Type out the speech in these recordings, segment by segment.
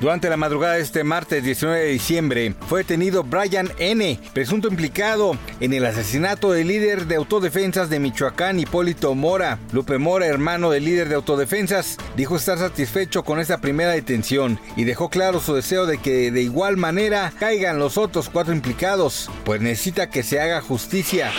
Durante la madrugada de este martes 19 de diciembre fue detenido Brian N., presunto implicado en el asesinato del líder de autodefensas de Michoacán, Hipólito Mora. Lupe Mora, hermano del líder de autodefensas, dijo estar satisfecho con esta primera detención y dejó claro su deseo de que de igual manera caigan los otros cuatro implicados, pues necesita que se haga justicia.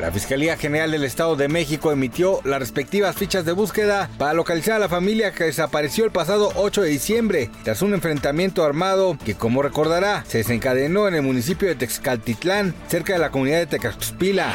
La Fiscalía General del Estado de México emitió las respectivas fichas de búsqueda para localizar a la familia que desapareció el pasado 8 de diciembre tras un enfrentamiento armado que, como recordará, se desencadenó en el municipio de Texcaltitlán, cerca de la comunidad de Tecaxpila.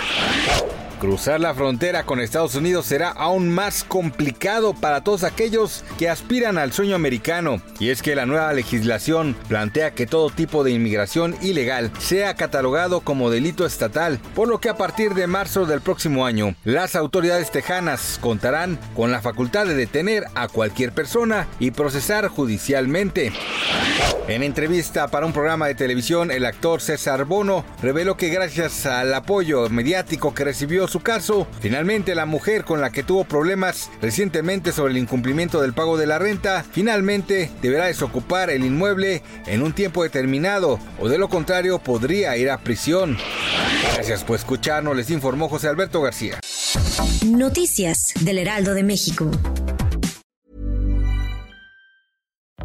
Cruzar la frontera con Estados Unidos será aún más complicado para todos aquellos que aspiran al sueño americano. Y es que la nueva legislación plantea que todo tipo de inmigración ilegal sea catalogado como delito estatal, por lo que a partir de marzo del próximo año, las autoridades tejanas contarán con la facultad de detener a cualquier persona y procesar judicialmente. En entrevista para un programa de televisión, el actor César Bono reveló que gracias al apoyo mediático que recibió su caso, finalmente la mujer con la que tuvo problemas recientemente sobre el incumplimiento del pago de la renta, finalmente deberá desocupar el inmueble en un tiempo determinado o de lo contrario podría ir a prisión. Gracias por escucharnos, les informó José Alberto García. Noticias del Heraldo de México.